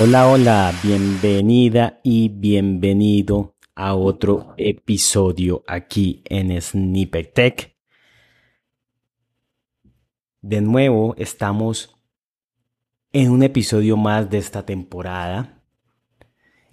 Hola, hola, bienvenida y bienvenido a otro episodio aquí en Snippet Tech. De nuevo estamos en un episodio más de esta temporada.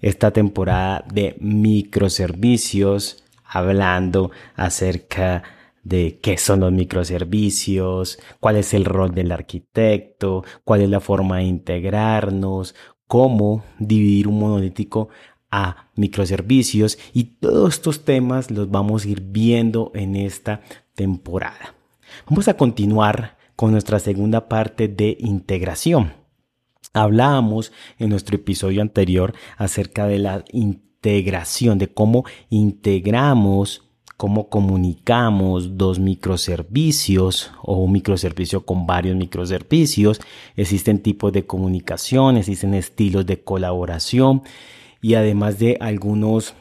Esta temporada de microservicios, hablando acerca de qué son los microservicios, cuál es el rol del arquitecto, cuál es la forma de integrarnos, cómo dividir un monolítico a microservicios y todos estos temas los vamos a ir viendo en esta temporada. Vamos a continuar con nuestra segunda parte de integración. Hablábamos en nuestro episodio anterior acerca de la integración, de cómo integramos cómo comunicamos dos microservicios o un microservicio con varios microservicios. Existen tipos de comunicación, existen estilos de colaboración y además de algunos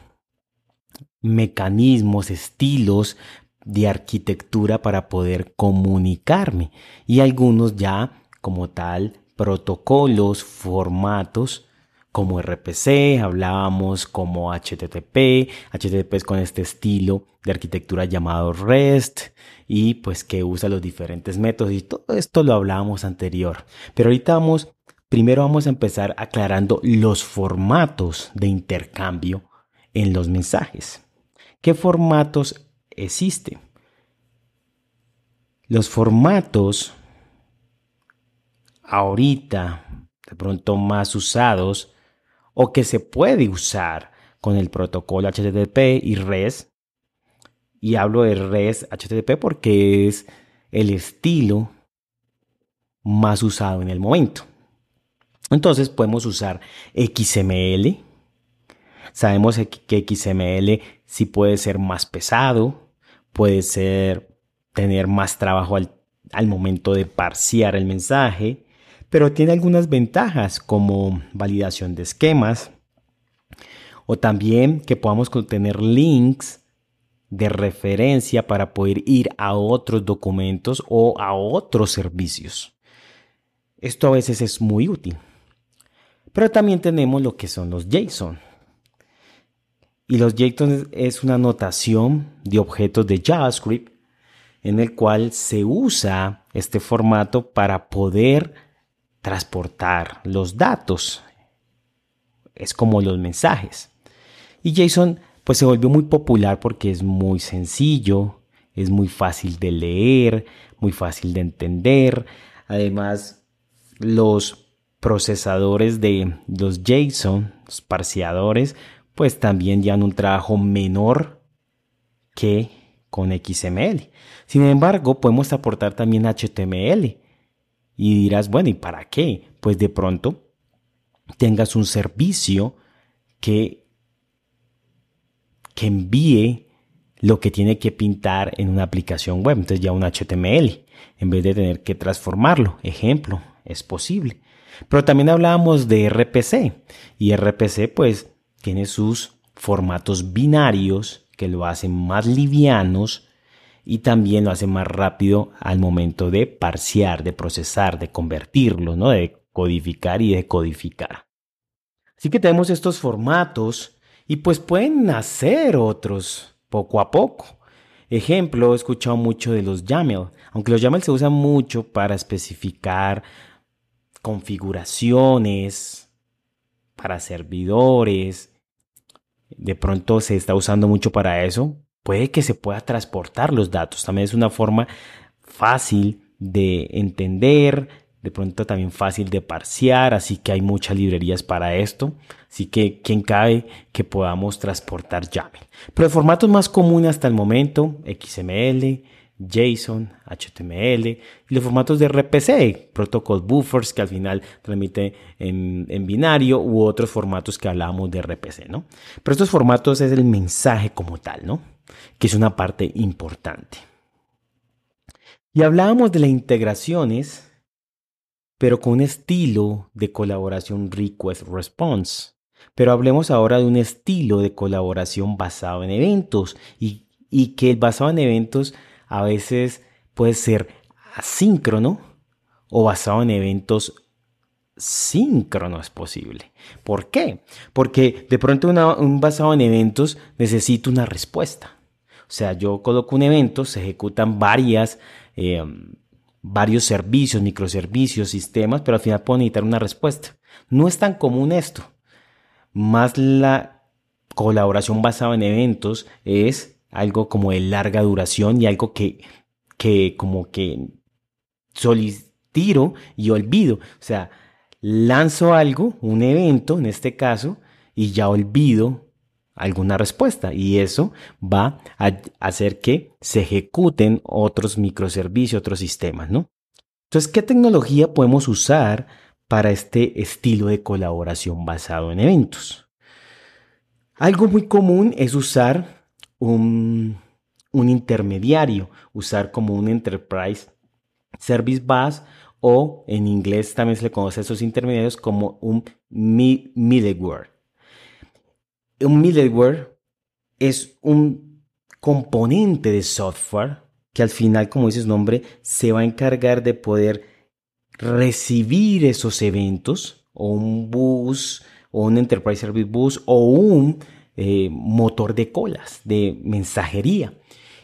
mecanismos, estilos de arquitectura para poder comunicarme y algunos ya como tal protocolos, formatos como RPC, hablábamos como HTTP, HTTP es con este estilo de arquitectura llamado REST y pues que usa los diferentes métodos y todo esto lo hablábamos anterior. Pero ahorita vamos, primero vamos a empezar aclarando los formatos de intercambio en los mensajes. ¿Qué formatos existen? Los formatos ahorita de pronto más usados o que se puede usar con el protocolo HTTP y REST. Y hablo de REST HTTP porque es el estilo más usado en el momento. Entonces podemos usar XML. Sabemos que XML sí puede ser más pesado, puede ser tener más trabajo al, momento de parsear el mensaje, pero tiene algunas ventajas como validación de esquemas o también que podamos tener links de referencia para poder ir a otros documentos o a otros servicios. Esto a veces es muy útil. Pero también tenemos lo que son los JSON. Y los JSON es una notación de objetos de JavaScript en el cual se usa este formato para poder transportar los datos. Es como los mensajes. Y JSON pues se volvió muy popular porque es muy sencillo, es muy fácil de leer, muy fácil de entender. Además, los procesadores de los JSON, los parseadores, pues también llevan un trabajo menor que con XML. Sin embargo, podemos aportar también HTML y dirás, bueno, ¿y para qué? Pues de pronto tengas un servicio que, que envíe lo que tiene que pintar en una aplicación web. Entonces ya un HTML, en vez de tener que transformarlo. Ejemplo, es posible. Pero también hablábamos de RPC. Y RPC pues tiene sus formatos binarios que lo hacen más livianos y también lo hace más rápido al momento de parsear, de procesar, de convertirlo, ¿no? de codificar y decodificar. Así que tenemos estos formatos y pues pueden nacer otros poco a poco. Ejemplo, he escuchado mucho de los YAML, aunque los YAML se usan mucho para especificar configuraciones para servidores. De pronto se está usando mucho para eso, puede que se pueda transportar los datos. También es una forma fácil de entender, de pronto también fácil de parsear, así que hay muchas librerías para esto. Así que quien cabe que podamos transportar YAML. Pero el formatos más comunes hasta el momento, XML, JSON, HTML y los formatos de RPC, Protocol Buffers que al final transmite en, en, binario u otros formatos que hablábamos de RPC, ¿no? Pero estos formatos es el mensaje como tal, ¿no? Que es una parte importante. Y hablábamos de las integraciones, pero con un estilo de colaboración request response. Pero hablemos ahora de un estilo de colaboración basado en eventos y, que el basado en eventos a veces puede ser asíncrono o basado en eventos síncrono es posible. ¿Por qué? Porque de pronto un basado en eventos necesita una respuesta. O sea, yo coloco un evento, se ejecutan varias, eh, varios servicios, microservicios, sistemas, pero al final puedo necesitar una respuesta. No es tan común esto. Más la colaboración basada en eventos es algo como de larga duración y algo que, que como que solicito y olvido. O sea, lanzo algo, un evento en este caso, y ya olvido alguna respuesta y eso va a hacer que se ejecuten otros microservicios, otros sistemas, ¿no? Entonces, ¿qué tecnología podemos usar para este estilo de colaboración basado en eventos? Algo muy común es usar un, un intermediario, usar como un Enterprise Service Bus o en inglés también se le conoce a esos intermediarios como un middleware un middleware es un componente de software que al final, como dice su nombre, se va a encargar de poder recibir esos eventos o un bus o un Enterprise Service Bus o un eh, motor de colas de mensajería.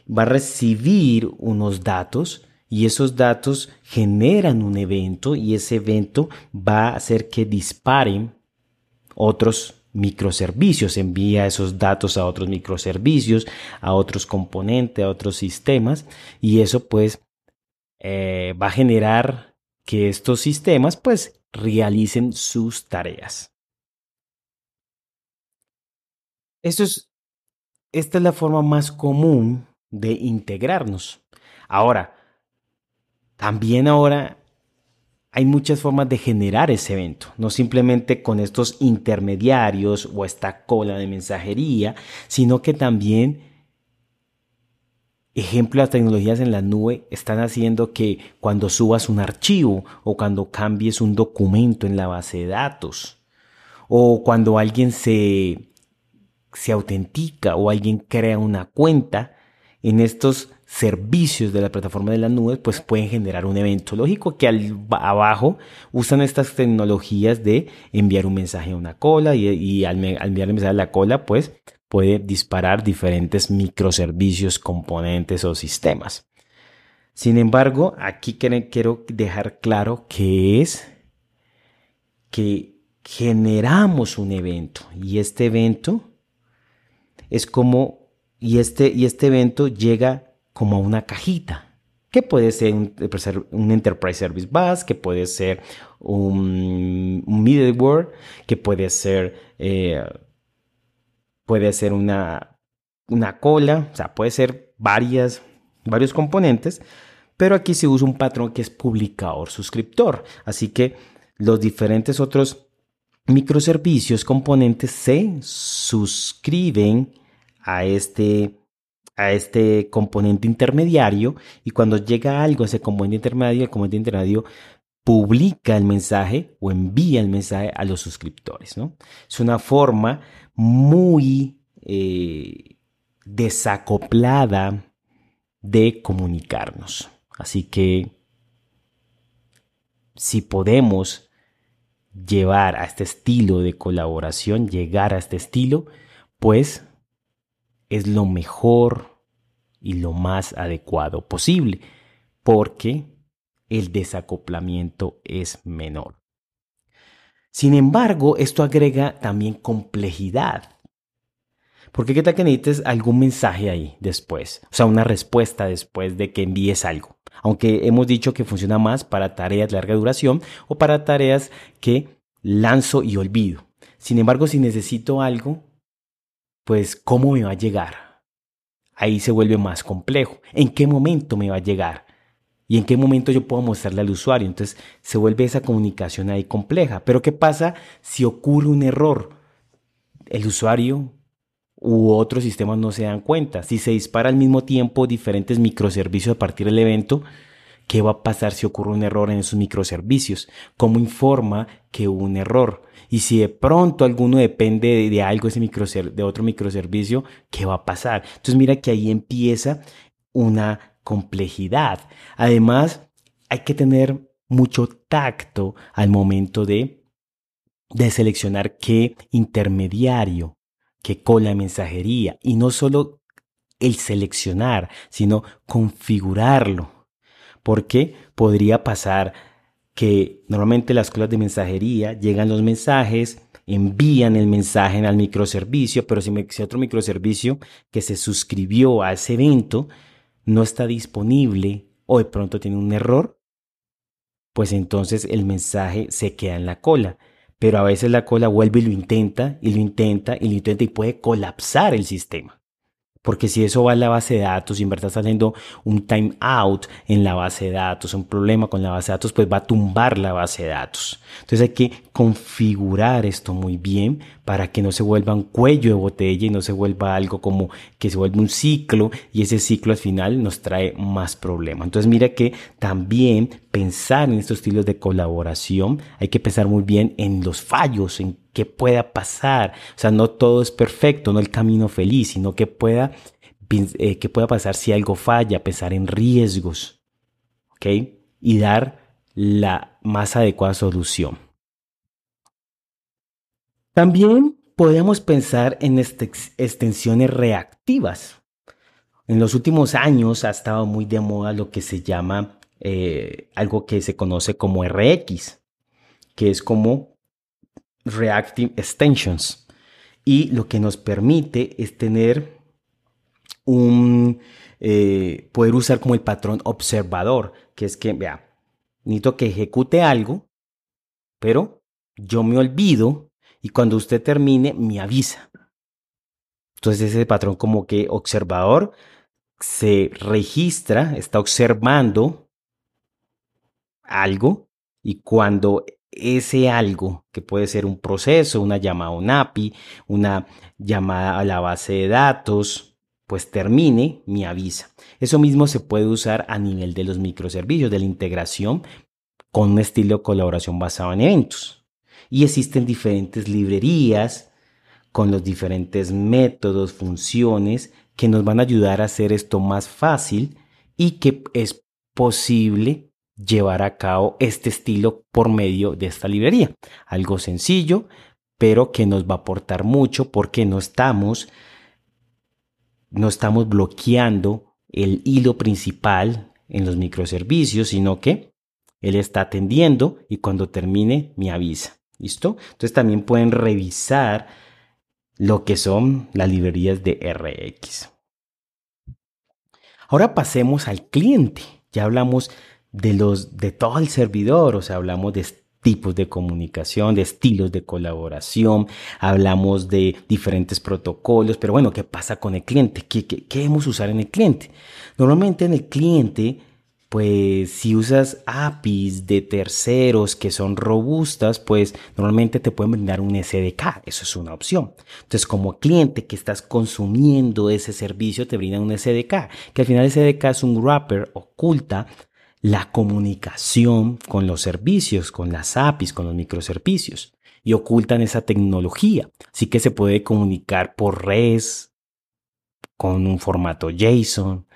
Va a recibir unos datos y esos datos generan un evento y ese evento va a hacer que disparen otros microservicios, envía esos datos a otros microservicios, a otros componentes, a otros sistemas y eso pues eh, va a generar que estos sistemas pues realicen sus tareas. Esto es, esta es la forma más común de integrarnos. Ahora, también ahora hay muchas formas de generar ese evento, no simplemente con estos intermediarios o esta cola de mensajería, sino que también, ejemplo, las tecnologías en la nube están haciendo que cuando subas un archivo o cuando cambies un documento en la base de datos o cuando alguien se, se autentica o alguien crea una cuenta, en estos servicios de la plataforma de las nubes, pues pueden generar un evento. Lógico que al, abajo usan estas tecnologías de enviar un mensaje a una cola y, al, enviar el mensaje a la cola, pues puede disparar diferentes microservicios, componentes o sistemas. Sin embargo, aquí quiero dejar claro que es que generamos un evento y este evento es como y este, y este evento llega como una cajita, que puede ser un, Enterprise Service Bus, que puede ser un, middleware, que puede ser, eh, puede ser una, una cola, o sea, puede ser varias, varios componentes, pero aquí se usa un patrón que es publicador suscriptor. Así que los diferentes otros microservicios componentes se suscriben a este a este componente intermediario y cuando llega algo a ese componente intermediario, el componente intermediario publica el mensaje o envía el mensaje a los suscriptores. ¿no? Es una forma muy eh, desacoplada de comunicarnos. Así que si podemos llevar a este estilo de colaboración, llegar a este estilo, pues es lo mejor y lo más adecuado posible, porque el desacoplamiento es menor. Sin embargo, esto agrega también complejidad. Porque qué tal necesites algún mensaje ahí después, o sea, una respuesta después de que envíes algo. Aunque hemos dicho que funciona más para tareas de larga duración o para tareas que lanzo y olvido. Sin embargo, si necesito algo, pues ¿cómo me va a llegar? Ahí se vuelve más complejo. ¿En qué momento me va a llegar? ¿Y en qué momento yo puedo mostrarle al usuario? Entonces se vuelve esa comunicación ahí compleja. Pero ¿qué pasa si ocurre un error? El usuario u otros sistemas no se dan cuenta. Si se dispara al mismo tiempo diferentes microservicios a partir del evento, ¿qué va a pasar si ocurre un error en esos microservicios? ¿Cómo informa que hubo un error? Y si de pronto alguno depende de, algo de otro microservicio, ¿qué va a pasar? Entonces mira que ahí empieza una complejidad. Además, hay que tener mucho tacto al momento de, de seleccionar qué intermediario, qué cola mensajería, y no solo el seleccionar, sino configurarlo. Porque podría pasar que normalmente las colas de mensajería llegan los mensajes, envían el mensaje al microservicio, pero si, si otro microservicio que se suscribió a ese evento no está disponible o de pronto tiene un error, pues entonces el mensaje se queda en la cola. Pero a veces la cola vuelve y lo intenta, y lo intenta, y lo intenta, y puede colapsar el sistema. Porque si eso va a la base de datos y en verdad está haciendo un timeout en la base de datos, un problema con la base de datos, pues va a tumbar la base de datos. Entonces hay que configurar esto muy bien para que no se vuelva un cuello de botella y no se vuelva algo como que se vuelva un ciclo y ese ciclo al final nos trae más problemas. Entonces mira que también pensar en estos estilos de colaboración hay que pensar muy bien en los fallos, en qué pueda pasar. O sea, no todo es perfecto, no el camino feliz, sino que pueda, eh, que pueda pasar si algo falla, pensar en riesgos, ¿ok? Y dar la más adecuada solución. También podemos pensar en extensiones reactivas. En los últimos años ha estado muy de moda lo que se llama eh, algo que se conoce como RX, que es como Reactive Extensions. Y lo que nos permite es tener un, eh, poder usar como el patrón observador, que es que, vea, necesito que ejecute algo, pero yo me olvido y cuando usted termine me avisa. Entonces ese patrón como que observador se registra, está observando algo y cuando ese algo, que puede ser un proceso, una llamada a un API, una llamada a la base de datos, pues termine, me avisa. Eso mismo se puede usar a nivel de los microservicios, de la integración con un estilo de colaboración basado en eventos. Y existen diferentes librerías con los diferentes métodos, funciones que nos van a ayudar a hacer esto más fácil y que es posible llevar a cabo este estilo por medio de esta librería. Algo sencillo, pero que nos va a aportar mucho porque no estamos, no estamos bloqueando el hilo principal en los microservicios, sino que él está atendiendo y cuando termine me avisa. ¿Listo? Entonces también pueden revisar lo que son las librerías de RX. Ahora pasemos al cliente. Ya hablamos de los de todo el servidor, o sea, hablamos de tipos de comunicación, de estilos de colaboración, hablamos de diferentes protocolos, pero bueno, ¿qué pasa con el cliente? ¿Qué, qué, qué debemos usar en el cliente? Normalmente en el cliente, pues si usas APIs de terceros que son robustas, pues normalmente te pueden brindar un SDK, eso es una opción. Entonces, como cliente que estás consumiendo ese servicio, te brinda un SDK, que al final el SDK es un wrapper oculta la comunicación con los servicios, con las APIs, con los microservicios y ocultan esa tecnología. Así que se puede comunicar por res con un formato JSON,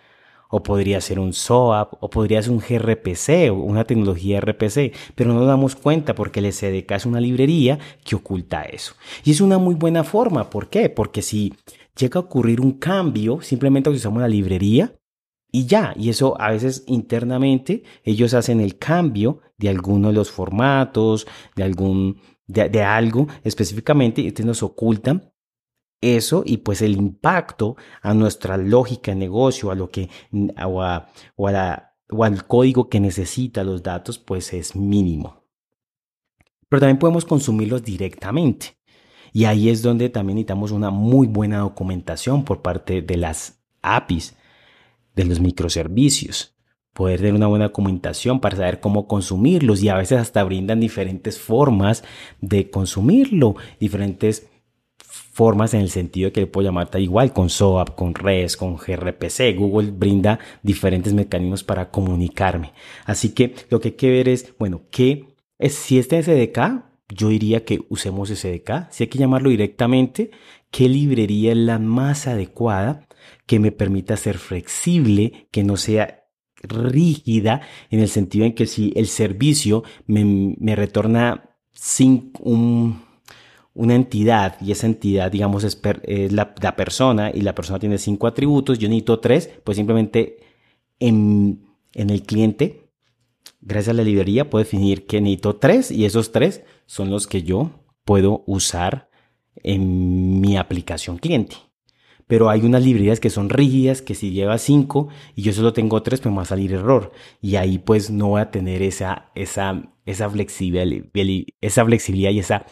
o podría ser un SOAP, o podría ser un gRPC, o una tecnología RPC, pero no nos damos cuenta porque el SDK es una librería que oculta eso. Y es una muy buena forma, ¿por qué? Porque si llega a ocurrir un cambio, simplemente usamos la librería y ya, y eso a veces internamente ellos hacen el cambio de alguno de los formatos, de algún, de, algo específicamente, y nos ocultan eso y pues el impacto a nuestra lógica de negocio, a lo que, o, o, o al código que necesita los datos, pues es mínimo. Pero también podemos consumirlos directamente. Y ahí es donde también necesitamos una muy buena documentación por parte de las APIs de los microservicios, poder tener una buena documentación para saber cómo consumirlos y a veces hasta brindan diferentes formas de consumirlo, diferentes formas en el sentido de que le puedo llamar igual con SOAP, con REST, con gRPC. Google brinda diferentes mecanismos para comunicarme. Así que lo que hay que ver es, bueno, ¿qué es si este SDK? Yo diría que usemos SDK. Si hay que llamarlo directamente, ¿qué librería es la más adecuada que me permita ser flexible, que no sea rígida en el sentido en que si el servicio me, retorna sin una entidad y esa entidad, digamos, es, la, persona y la persona tiene cinco atributos, yo necesito tres, pues simplemente en, en el cliente, gracias a la librería, puedo definir que necesito tres y esos tres son los que yo puedo usar en mi aplicación cliente pero hay unas librerías que son rígidas, que si lleva 5 y yo solo tengo 3, pues me va a salir error. Y ahí pues no voy a tener esa, esa, esa, flexibilidad, esa flexibilidad y esa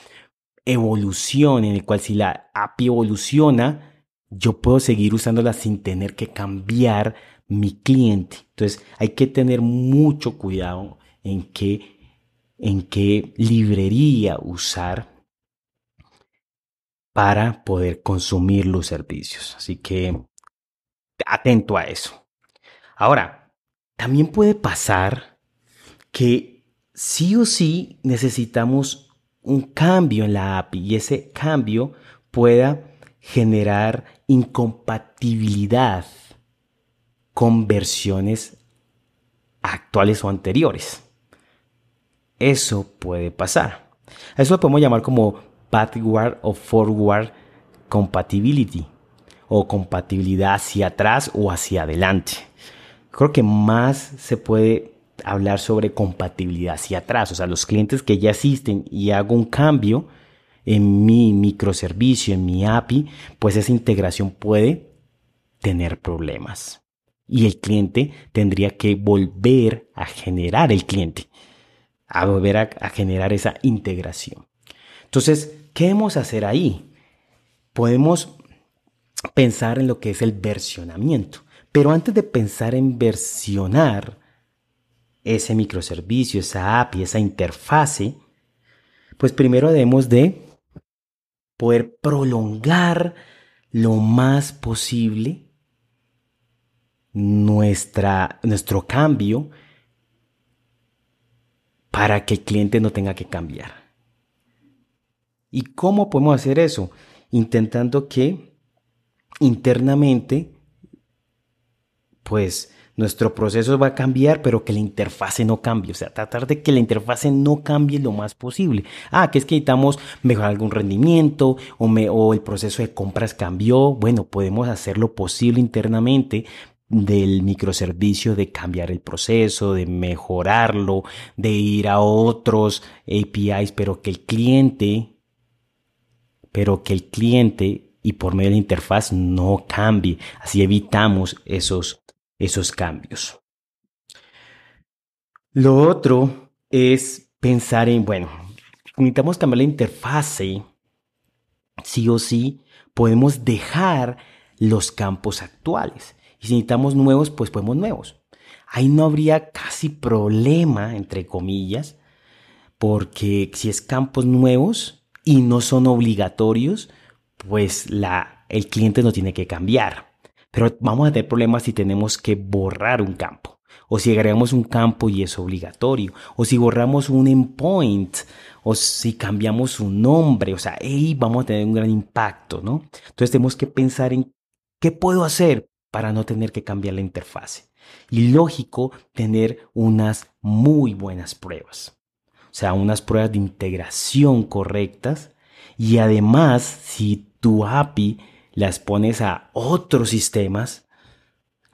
evolución en el cual si la API evoluciona, yo puedo seguir usándola sin tener que cambiar mi cliente. Entonces hay que tener mucho cuidado en qué, en qué librería usar para poder consumir los servicios. Así que atento a eso. Ahora, también puede pasar que sí o sí necesitamos un cambio en la API y ese cambio pueda generar incompatibilidad con versiones actuales o anteriores. Eso puede pasar. Eso lo podemos llamar como backward o forward compatibility o compatibilidad hacia atrás o hacia adelante. Creo que más se puede hablar sobre compatibilidad hacia atrás, o sea, los clientes que ya existen y hago un cambio en mi microservicio, en mi API, pues esa integración puede tener problemas. Y el cliente tendría que volver a generar el cliente, a volver a, a generar esa integración. Entonces, ¿Qué debemos hacer ahí? Podemos pensar en lo que es el versionamiento. Pero antes de pensar en versionar ese microservicio, esa API, esa interfase, pues primero debemos de poder prolongar lo más posible nuestra, nuestro cambio para que el cliente no tenga que cambiar. ¿Y cómo podemos hacer eso? Intentando que internamente, pues nuestro proceso va a cambiar, pero que la interfase no cambie. O sea, tratar de que la interfase no cambie lo más posible. Ah, que es que necesitamos mejorar algún rendimiento o, o el proceso de compras cambió. Bueno, podemos hacer lo posible internamente del microservicio de cambiar el proceso, de mejorarlo, de ir a otros APIs, pero que el cliente pero que el cliente y por medio de la interfaz no cambie. Así evitamos esos, esos cambios. Lo otro es pensar en, bueno, necesitamos cambiar la interfase, sí o sí, podemos dejar los campos actuales. Y si necesitamos nuevos, pues podemos nuevos. Ahí no habría casi problema, entre comillas, porque si es campos nuevos, y no son obligatorios, pues el cliente no tiene que cambiar. Pero vamos a tener problemas si tenemos que borrar un campo. O si agregamos un campo y es obligatorio. O si borramos un endpoint. O si cambiamos un nombre. O sea, ahí vamos a tener un gran impacto, ¿no? Entonces tenemos que pensar en qué puedo hacer para no tener que cambiar la interfase. Y lógico, tener unas muy buenas pruebas sea, unas pruebas de integración correctas. Y además, si tu API las pones a otros sistemas,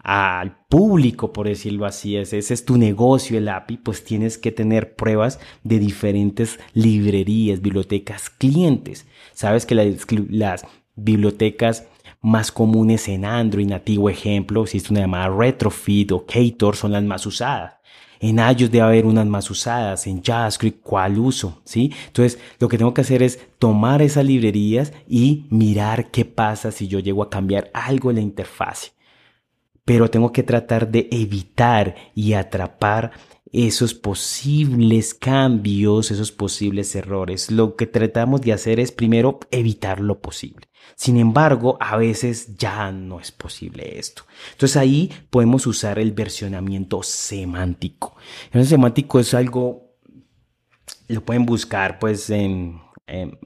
al público, por decirlo así, ese, es tu negocio, el API, pues tienes que tener pruebas de diferentes librerías, bibliotecas, clientes. Sabes que las, bibliotecas más comunes en Android, nativo ejemplo, es una llamada Retrofit o Ktor, son las más usadas. En iOS debe haber unas más usadas, en JavaScript cuál uso, ¿sí? Entonces, lo que tengo que hacer es tomar esas librerías y mirar qué pasa si yo llego a cambiar algo en la interfase. Pero tengo que tratar de evitar y atrapar esos posibles cambios, esos posibles errores. Lo que tratamos de hacer es primero evitar lo posible. Sin embargo, a veces ya no es posible esto. Entonces ahí podemos usar el versionamiento semántico. El semántico es algo, lo pueden buscar pues en,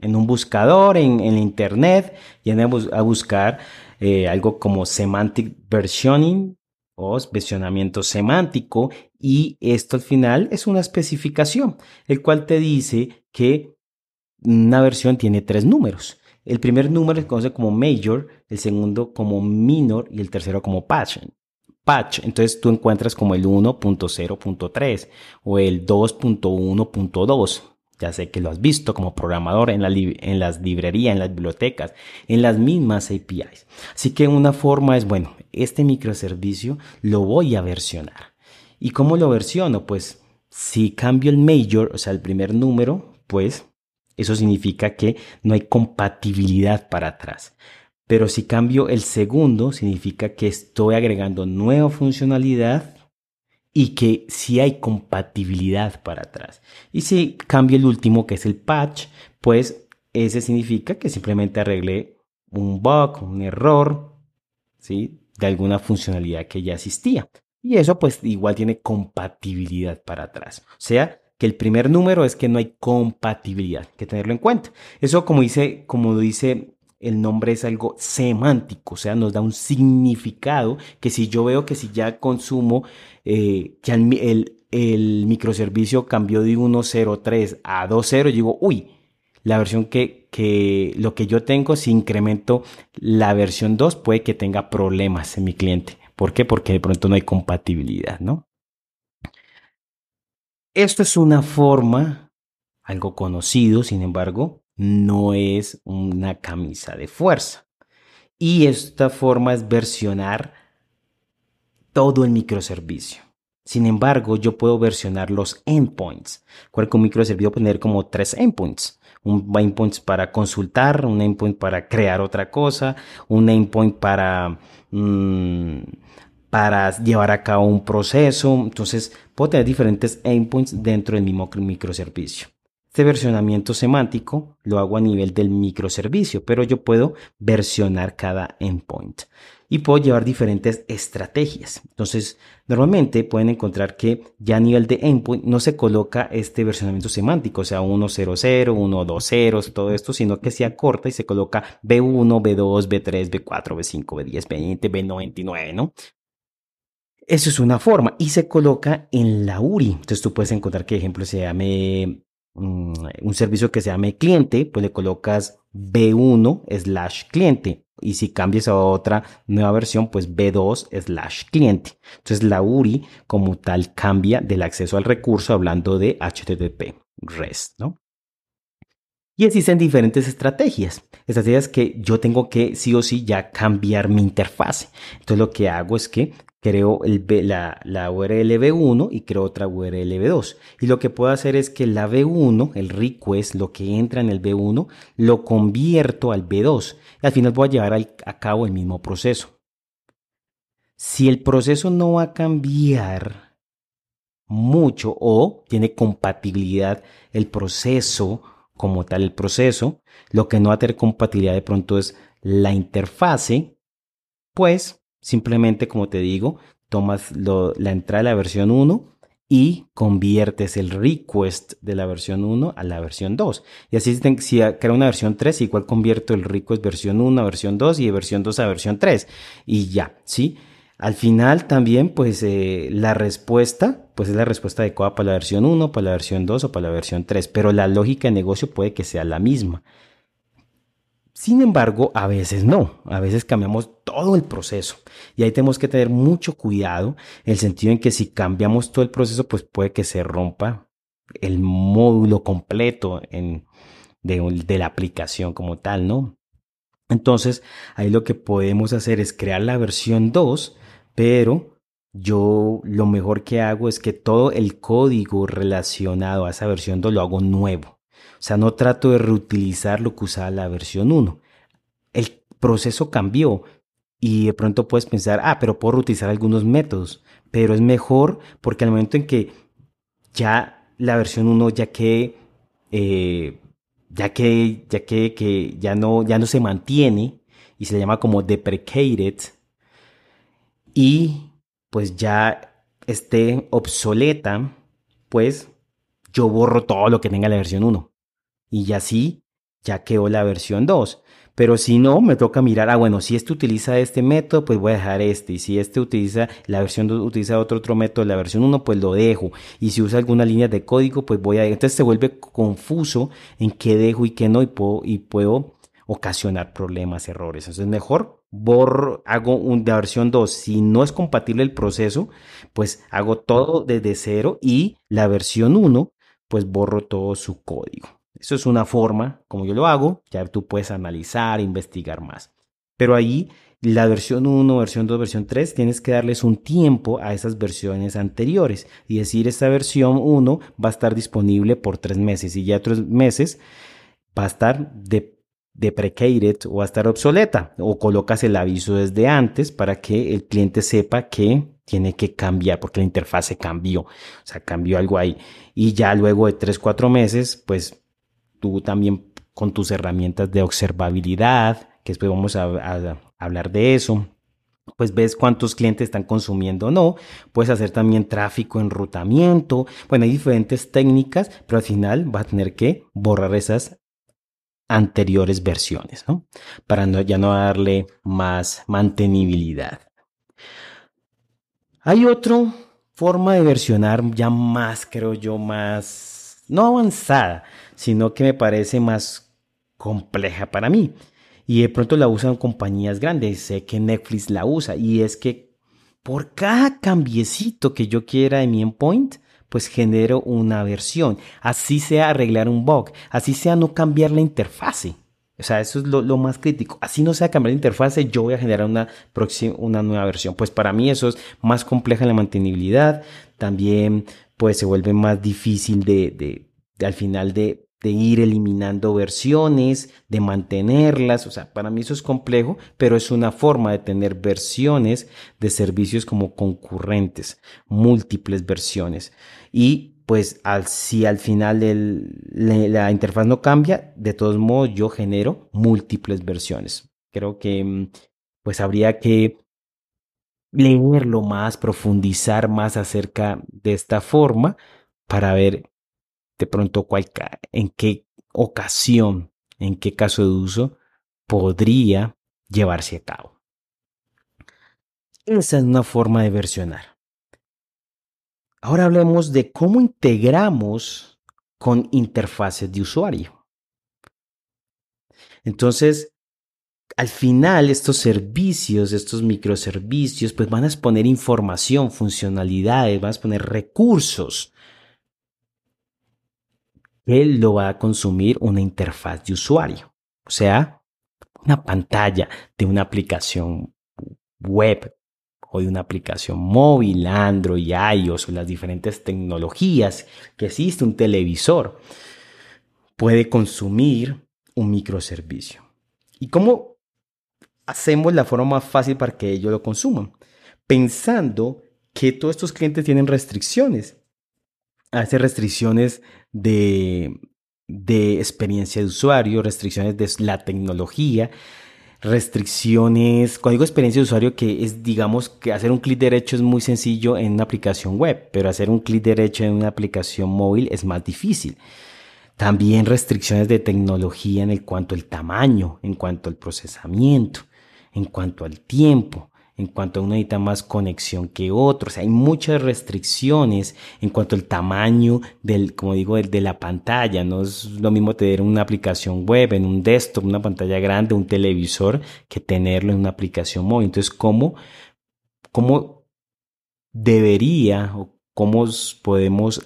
un buscador, en, en, internet, y a buscar eh, algo como semantic versioning o versionamiento semántico y esto al final es una especificación, el cual te dice que una versión tiene tres números. El primer número se conoce como major, el segundo como minor y el tercero como patch. Patch, entonces tú encuentras como el 1.0.3 o el 2.1.2. Ya sé que lo has visto como programador en, la en las librerías, en las bibliotecas, en las mismas APIs. Así que una forma es, bueno, este microservicio lo voy a versionar. ¿Y cómo lo versiono? Pues si cambio el major, o sea, el primer número, pues eso significa que no hay compatibilidad para atrás. Pero si cambio el segundo, significa que estoy agregando nueva funcionalidad y que si hay compatibilidad para atrás. Y si cambio el último, que es el patch, pues ese significa que simplemente arreglé un bug, un error, ¿sí? De alguna funcionalidad que ya existía. Y eso pues igual tiene compatibilidad para atrás. O sea, que el primer número es que no hay compatibilidad, que tenerlo en cuenta. Eso como dice, como dice el nombre es algo semántico, o sea, nos da un significado que si yo veo que si ya consumo, eh, el, el, microservicio cambió de 1.03 a 2.0, digo, uy, la versión que, que lo que yo tengo, si incremento la versión 2, puede que tenga problemas en mi cliente. ¿Por qué? Porque de pronto no hay compatibilidad, ¿no? Esto es una forma, algo conocido, sin embargo, no es una camisa de fuerza. Y esta forma es versionar todo el microservicio. Sin embargo, yo puedo versionar los endpoints. Un microservicio tener como tres endpoints. Un endpoint para consultar, un endpoint para crear otra cosa, un endpoint para mm, para llevar a cabo un proceso. Entonces, puedo tener diferentes endpoints dentro del mismo microservicio. Este versionamiento semántico lo hago a nivel del microservicio, pero yo puedo versionar cada endpoint y puedo llevar diferentes estrategias. Entonces, normalmente pueden encontrar que ya a nivel de endpoint no se coloca este versionamiento semántico, o sea, 1.0.0, 1.2.0, todo esto, sino que se acorta y se coloca B1, B2, B3, B4, B5, B10, B20, B99, ¿no? Eso es una forma y se coloca en la URI. Entonces tú puedes encontrar que, ejemplo, se llame mm, un servicio que se llame cliente, pues le colocas B1 slash cliente. Y si cambias a otra nueva versión, pues B2 slash cliente. Entonces la URI como tal cambia del acceso al recurso hablando de HTTP REST, ¿no? Y existen diferentes estrategias. Estrategias que yo tengo que sí o sí ya cambiar mi interfase. Entonces lo que hago es que creo la, la, URL B1 y creo otra URL B2. Y lo que puedo hacer es que la B1, el request, lo que entra en el B1, lo convierto al B2. Y al final voy a llevar a cabo el mismo proceso. Si el proceso no va a cambiar mucho o tiene compatibilidad el proceso como tal el proceso, lo que no va a tener compatibilidad de pronto es la interfase, pues Simplemente, como te digo, tomas la entrada de la versión 1 y conviertes el request de la versión 1 a la versión 2. Y así si crea una versión 3, igual convierto el request versión 1 a versión 2 y de versión 2 a versión 3. Y ya, ¿sí? Al final también, pues eh, la respuesta, pues es la respuesta adecuada para la versión 1, para la versión 2 o para la versión 3. Pero la lógica de negocio puede que sea la misma. Sin embargo, a veces no, a veces cambiamos todo el proceso y ahí tenemos que tener mucho cuidado en el sentido en que si cambiamos todo el proceso, pues puede que se rompa el módulo completo de, de la aplicación como tal, ¿no? Entonces, ahí lo que podemos hacer es crear la versión 2, pero yo lo mejor que hago es que todo el código relacionado a esa versión 2 lo hago nuevo. O sea, no trato de reutilizar lo que usaba la versión 1. El proceso cambió y de pronto puedes pensar, ah, pero puedo reutilizar algunos métodos. Pero es mejor porque al momento en que ya la versión 1 ya que eh, ya que ya que, que, ya no ya no se mantiene y se le llama como deprecated y pues ya esté obsoleta, pues yo borro todo lo que tenga la versión 1 y así ya quedó la versión 2. Pero si no, me toca mirar, ah, bueno, si este utiliza este método, pues voy a dejar este. Y si este utiliza, la versión 2 utiliza otro, otro método, la versión 1, pues lo dejo. Y si usa alguna línea de código, pues voy a... Entonces se vuelve confuso en qué dejo y qué no y puedo, y puedo ocasionar problemas, errores. Entonces mejor borro, hago una versión 2. Si no es compatible el proceso, pues hago todo desde cero y la versión 1, pues borro todo su código. Eso es una forma, como yo lo hago, ya tú puedes analizar, investigar más. Pero ahí la versión 1, versión 2, versión 3, tienes que darles un tiempo a esas versiones anteriores y decir, esta versión 1 va a estar disponible por tres meses y ya tres meses va a estar de, deprecated o va a estar obsoleta o colocas el aviso desde antes para que el cliente sepa que tiene que cambiar porque la interfaz cambió, o sea, cambió algo ahí. Y ya luego de 3, 4 meses, pues tú también con tus herramientas de observabilidad, que después vamos a, hablar de eso, pues ves cuántos clientes están consumiendo o no. Puedes hacer también tráfico, enrutamiento. Bueno, hay diferentes técnicas, pero al final vas a tener que borrar esas anteriores versiones, ¿no? Para no, ya no darle más mantenibilidad. Hay otra forma de versionar ya más, creo yo, más, no avanzada, sino que me parece más compleja para mí. Y de pronto la usan compañías grandes, sé que Netflix la usa, y es que por cada cambiecito que yo quiera en mi endpoint, pues genero una versión. Así sea arreglar un bug, así sea no cambiar la interfase. O sea, eso es lo, más crítico. Así no sea cambiar la interfase, yo voy a generar una, una nueva versión. Pues para mí eso es más compleja la mantenibilidad. También pues se vuelve más difícil de al final de ir eliminando versiones, de mantenerlas. O sea, para mí eso es complejo, pero es una forma de tener versiones de servicios como concurrentes, múltiples versiones. Y pues al, si al final la interfaz no cambia, de todos modos yo genero múltiples versiones. Creo que mm, pues habría que leerlo más, profundizar más acerca de esta forma para ver de pronto cuál, en qué ocasión, en qué caso de uso podría llevarse a cabo. Esa es una forma de versionar. Ahora hablemos de cómo integramos con interfaces de usuario. Entonces, al final estos servicios, estos microservicios, pues van a exponer información, funcionalidades, van a exponer recursos él lo va a consumir una interfaz de usuario, o sea, una pantalla de una aplicación web o de una aplicación móvil, Android, iOS o las diferentes tecnologías que existe, un televisor, puede consumir un microservicio. ¿Y cómo hacemos la forma más fácil para que ellos lo consuman? Pensando que todos estos clientes tienen restricciones hace restricciones de, de experiencia de usuario, restricciones de la tecnología, restricciones, cuando digo experiencia de usuario, que es, digamos, que hacer un clic derecho es muy sencillo en una aplicación web, pero hacer un clic derecho en una aplicación móvil es más difícil. También restricciones de tecnología en cuanto al tamaño, en cuanto al procesamiento, en cuanto al tiempo, en cuanto a uno necesita más conexión que otros. hay muchas restricciones en cuanto al tamaño del, como digo, de la pantalla. No es lo mismo tener una aplicación web en un desktop, una pantalla grande, un televisor, que tenerlo en una aplicación móvil. Entonces, ¿cómo, cómo debería o cómo podemos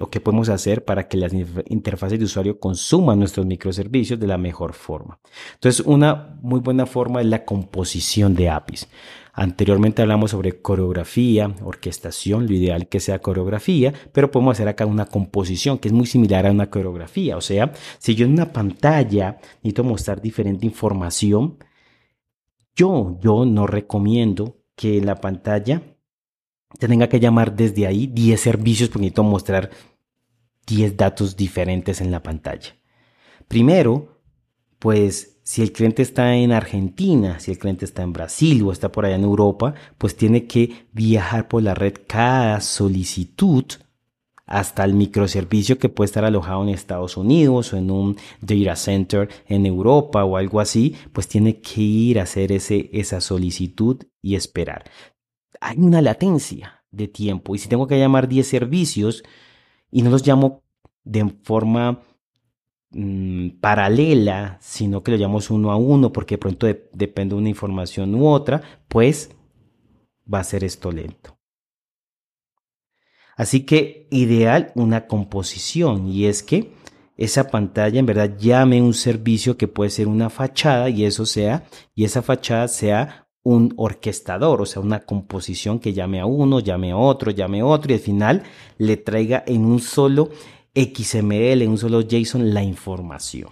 o qué podemos hacer para que las interfaces de usuario consuman nuestros microservicios de la mejor forma. Entonces, una muy buena forma es la composición de APIs. Anteriormente hablamos sobre coreografía, orquestación, lo ideal que sea coreografía, pero podemos hacer acá una composición que es muy similar a una coreografía. O sea, si yo en una pantalla necesito mostrar diferente información, yo, yo no recomiendo que la pantalla tenga que llamar desde ahí 10 servicios porque necesito mostrar 10 datos diferentes en la pantalla. Primero, pues si el cliente está en Argentina, si el cliente está en Brasil o está por allá en Europa, pues tiene que viajar por la red cada solicitud hasta el microservicio que puede estar alojado en Estados Unidos o en un data center en Europa o algo así, pues tiene que ir a hacer ese, esa solicitud y esperar. Hay una latencia de tiempo y si tengo que llamar 10 servicios y no los llamo de forma mm, paralela, sino que lo llamamos uno a uno porque de pronto depende de una información u otra, pues va a ser esto lento. Así que ideal una composición y es que esa pantalla en verdad llame un servicio que puede ser una fachada y eso sea y esa fachada sea un orquestador, o sea, una composición que llame a uno, llame a otro, llame a otro y al final le traiga en un solo XML, en un solo JSON la información.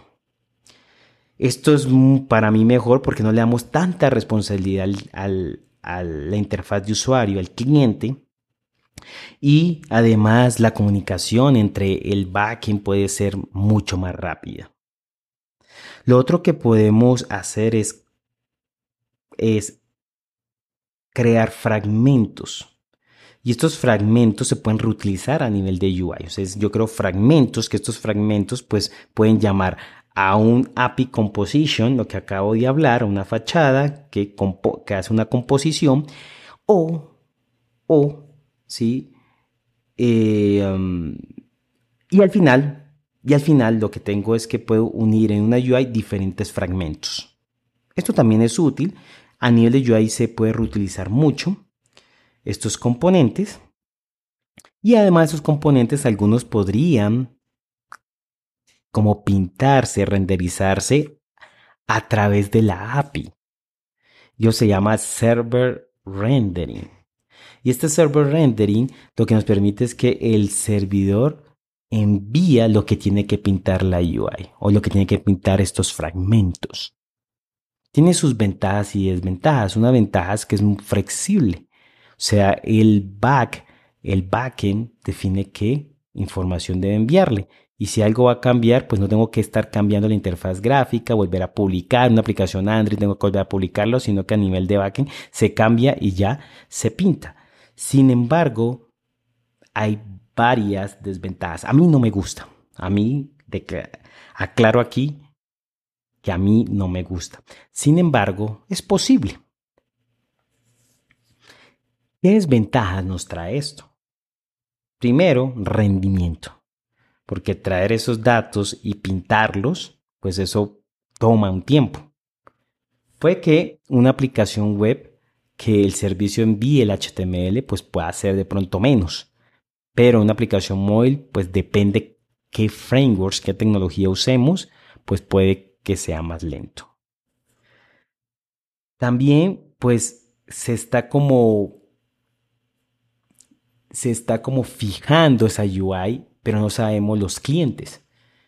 Esto es para mí mejor porque no le damos tanta responsabilidad a la interfaz de usuario, al cliente, y además la comunicación entre el backend puede ser mucho más rápida. Lo otro que podemos hacer es, es crear fragmentos. Y estos fragmentos se pueden reutilizar a nivel de UI. O sea, yo creo fragmentos, que estos fragmentos pues pueden llamar a un API composition, lo que acabo de hablar, una fachada que, que hace una composición, o, o ¿sí? Eh, um, y al final, y al final lo que tengo es que puedo unir en una UI diferentes fragmentos. Esto también es útil. A nivel de UI se puede reutilizar mucho estos componentes. Y además esos componentes algunos podrían como pintarse, renderizarse a través de la API. Yo se llama Server Rendering. Y este server rendering lo que nos permite es que el servidor envía lo que tiene que pintar la UI o lo que tiene que pintar estos fragmentos. Tiene sus ventajas y desventajas. Una ventaja es que es muy flexible. O sea, el back, el backend define qué información debe enviarle. Y si algo va a cambiar, pues no tengo que estar cambiando la interfaz gráfica, volver a publicar una aplicación Android, tengo que volver a publicarlo, sino que a nivel de backend se cambia y ya se pinta. Sin embargo, hay varias desventajas. A mí no me gusta. A mí, aclaro aquí que a mí no me gusta. Sin embargo, es posible. ¿Qué desventajas nos trae esto? Primero, rendimiento. Porque traer esos datos y pintarlos, pues eso toma un tiempo. Puede que una aplicación web que el servicio envíe el HTML, pues pueda ser de pronto menos. Pero una aplicación móvil, pues depende qué frameworks, qué tecnología usemos, pues puede que sea más lento. También, pues se está como se está como fijando esa UI, pero no sabemos los clientes.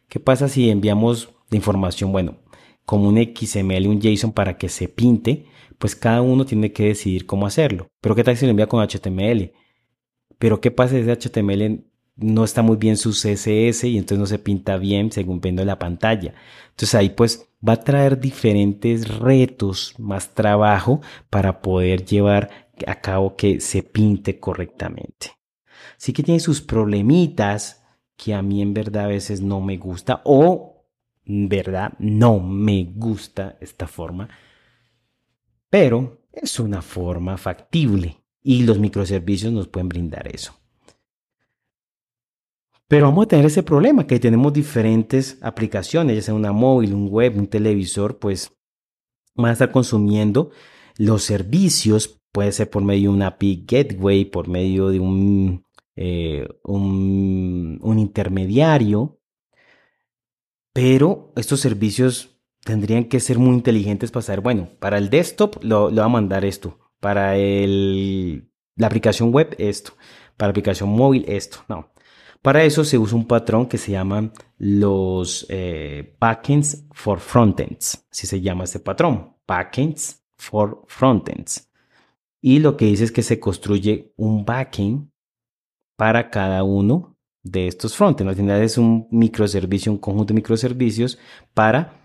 ¿Qué pasa si enviamos la información, bueno, como un XML, un JSON para que se pinte, pues cada uno tiene que decidir cómo hacerlo. Pero ¿qué tal si lo envía con HTML? Pero ¿qué pasa si ese HTML no está muy bien su CSS y entonces no se pinta bien según viendo la pantalla? Entonces ahí pues va a traer diferentes retos, más trabajo para poder llevar a cabo que se pinte correctamente. Sí que tiene sus problemitas que a mí en verdad a veces no me gusta o en verdad no me gusta esta forma pero es una forma factible y los microservicios nos pueden brindar eso. Pero vamos a tener ese problema que tenemos diferentes aplicaciones, ya sea una móvil, un web, un televisor, pues van a estar consumiendo los servicios, puede ser por medio de una API gateway, por medio de un, eh, un, intermediario, pero estos servicios tendrían que ser muy inteligentes para saber, bueno, para el desktop lo, lo va a mandar esto, para el, la aplicación web esto, para la aplicación móvil esto, no. Para eso se usa un patrón que se llama los eh, backends for frontends, así se llama este patrón, backends for frontends. Y lo que dice es que se construye un backend para cada uno de estos frontends. Al final es un microservicio, un conjunto de microservicios para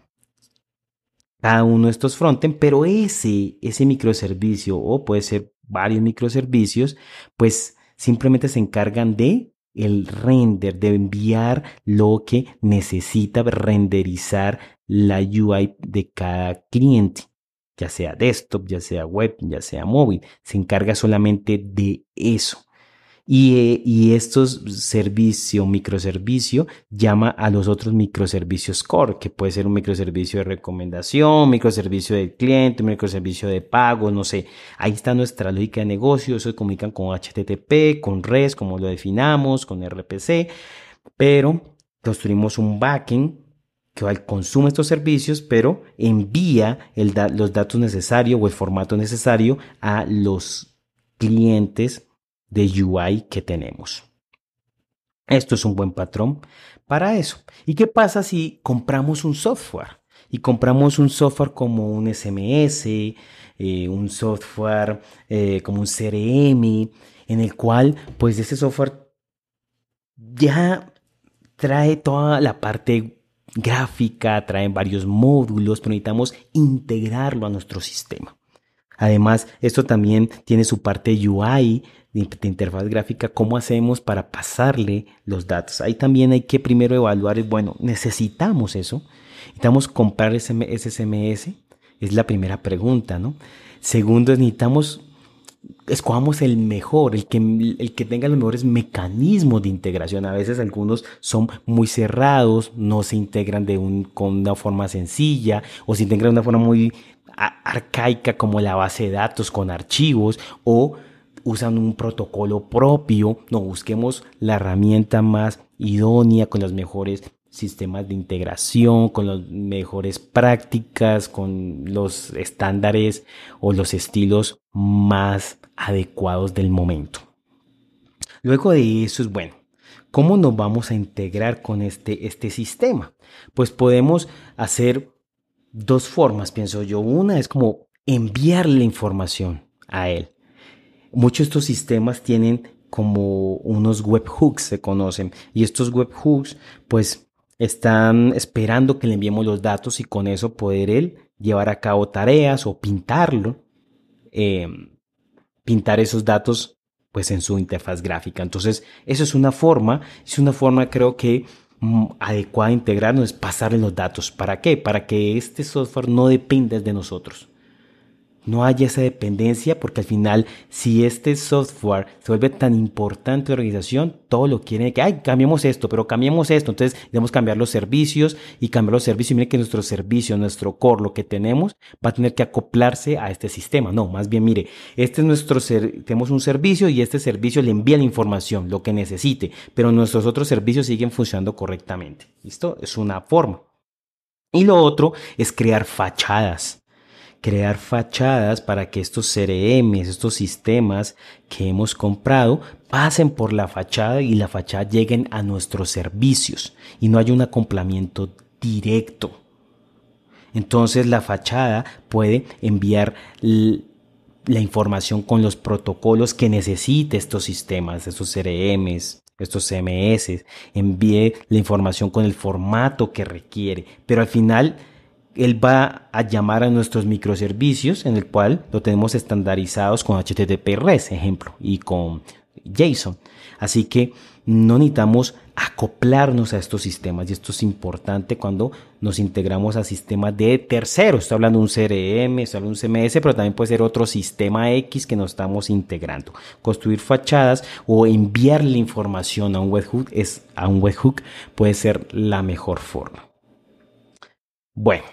cada uno de estos frontend, pero ese, ese microservicio o puede ser varios microservicios, pues simplemente se encargan de el render, de enviar lo que necesita renderizar la UI de cada cliente, ya sea desktop, ya sea web, ya sea móvil. Se encarga solamente de eso. Y, y, estos servicio, microservicio, llama a los otros microservicios core, que puede ser un microservicio de recomendación, microservicio del cliente, microservicio de pago, no sé. Ahí está nuestra lógica de negocio, eso se comunican con HTTP, con REST, como lo definamos, con RPC, pero construimos un backend que consume estos servicios, pero envía los datos necesarios o el formato necesario a los clientes de UI que tenemos. Esto es un buen patrón para eso. ¿Y qué pasa si compramos un software? Y compramos un software como un SMS, eh, un software eh, como un CRM, en el cual pues ese software ya trae toda la parte gráfica, trae varios módulos, pero necesitamos integrarlo a nuestro sistema. Además, esto también tiene su parte UI, de, interfaz gráfica, cómo hacemos para pasarle los datos. Ahí también hay que primero evaluar, bueno, necesitamos eso, necesitamos comprar ese, SMS, es la primera pregunta, ¿no? Segundo, necesitamos, escojamos el mejor, el que, el que tenga los mejores mecanismos de integración. A veces algunos son muy cerrados, no se integran de un, con una forma sencilla o se integran de una forma muy arcaica como la base de datos con archivos o usan un protocolo propio, no busquemos la herramienta más idónea con los mejores sistemas de integración, con las mejores prácticas, con los estándares o los estilos más adecuados del momento. Luego de eso es bueno. ¿Cómo nos vamos a integrar con este, este sistema? Pues podemos hacer dos formas, pienso yo. Una es como enviarle información a él muchos de estos sistemas tienen como unos webhooks, se conocen, y estos webhooks pues están esperando que le enviemos los datos y con eso poder él llevar a cabo tareas o pintarlo, em, pintar esos datos pues en su interfaz gráfica. Entonces, eso es una forma, es una forma creo que mm, adecuada de integrarnos, es pasarle los datos. ¿Para qué? Para que este software no dependa de nosotros no haya esa dependencia, porque al final, si este software se vuelve tan importante la organización, todo lo quieren que, ay, cambiemos esto, pero cambiemos esto. Entonces, debemos cambiar los servicios y cambiar los servicios. Y miren que nuestro servicio, nuestro core, lo que tenemos, va a tener que acoplarse a este sistema. No, más bien, mire, este es nuestro, tenemos un servicio y este servicio le envía la información, lo que necesite, pero nuestros otros servicios siguen funcionando correctamente. ¿Listo? Es una forma. Y lo otro es crear fachadas crear fachadas para que estos CRMs, estos sistemas que hemos comprado, pasen por la fachada y la fachada lleguen a nuestros servicios y no haya un acoplamiento directo. Entonces la fachada puede enviar la información con los protocolos que necesite estos sistemas, estos CRMs, estos CMS, envíe la información con el formato que requiere, pero al final él va a llamar a nuestros microservicios en el cual lo tenemos estandarizados con HTTP REST, ejemplo, y con JSON. Así que no necesitamos acoplarnos a estos sistemas y esto es importante cuando nos integramos a sistemas de terceros. Estoy hablando de un CRM, estoy hablando de un CMS, pero también puede ser otro sistema X que nos estamos integrando. Construir fachadas o enviarle información a un webhook es a un webhook puede ser la mejor forma. Bueno,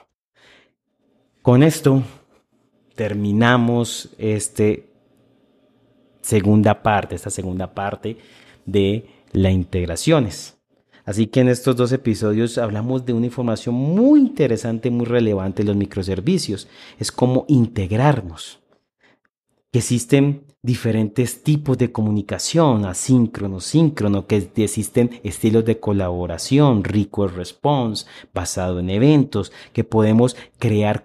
con esto terminamos este segunda parte, esta segunda parte de las integraciones. Así que en estos dos episodios hablamos de una información muy interesante, muy relevante los microservicios. Es cómo integrarnos. Existen diferentes tipos de comunicación, asíncrono, síncrono, que existen estilos de colaboración, request response, basado en eventos, que podemos crear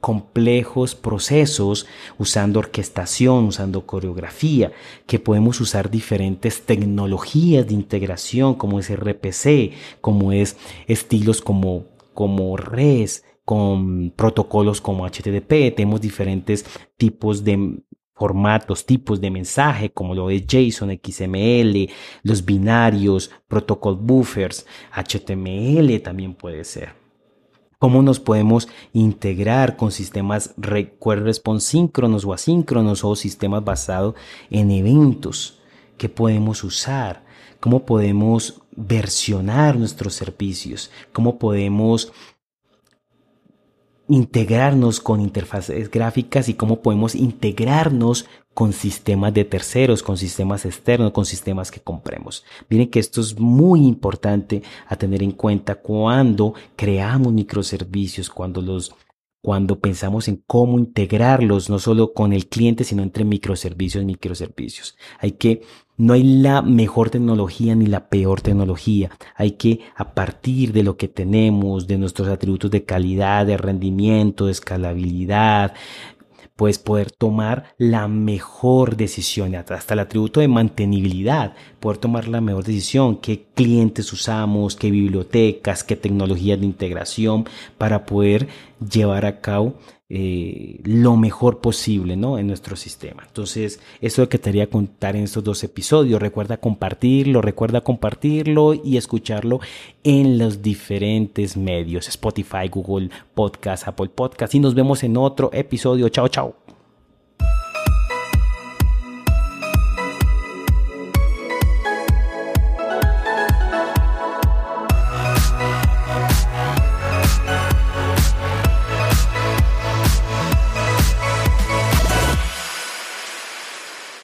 complejos procesos usando orquestación, usando coreografía, que podemos usar diferentes tecnologías de integración como es RPC, como es estilos como, como REST, con protocolos como HTTP, tenemos diferentes tipos de formatos, tipos de mensaje, como lo es JSON, XML, los binarios, protocol buffers, HTML también puede ser. Cómo nos podemos integrar con sistemas response síncronos o asíncronos o sistemas basados en eventos que podemos usar. Cómo podemos versionar nuestros servicios. Cómo podemos integrarnos con interfaces gráficas y cómo podemos integrarnos con sistemas de terceros, con sistemas externos, con sistemas que compremos. Miren que esto es muy importante a tener en cuenta cuando creamos microservicios, cuando los cuando pensamos en cómo integrarlos, no solo con el cliente, sino entre microservicios y microservicios. Hay que, no hay la mejor tecnología ni la peor tecnología. Hay que, a partir de lo que tenemos, de nuestros atributos de calidad, de rendimiento, de escalabilidad, puedes poder tomar la mejor decisión, hasta el atributo de mantenibilidad, poder tomar la mejor decisión, qué clientes usamos, qué bibliotecas, qué tecnologías de integración para poder llevar a cabo eh, lo mejor posible ¿no? en nuestro sistema. Entonces, eso es lo que te quería contar en estos dos episodios. Recuerda compartirlo, recuerda compartirlo y escucharlo en los diferentes medios, Spotify, Google Podcast, Apple Podcast. Y nos vemos en otro episodio. Chao, chao.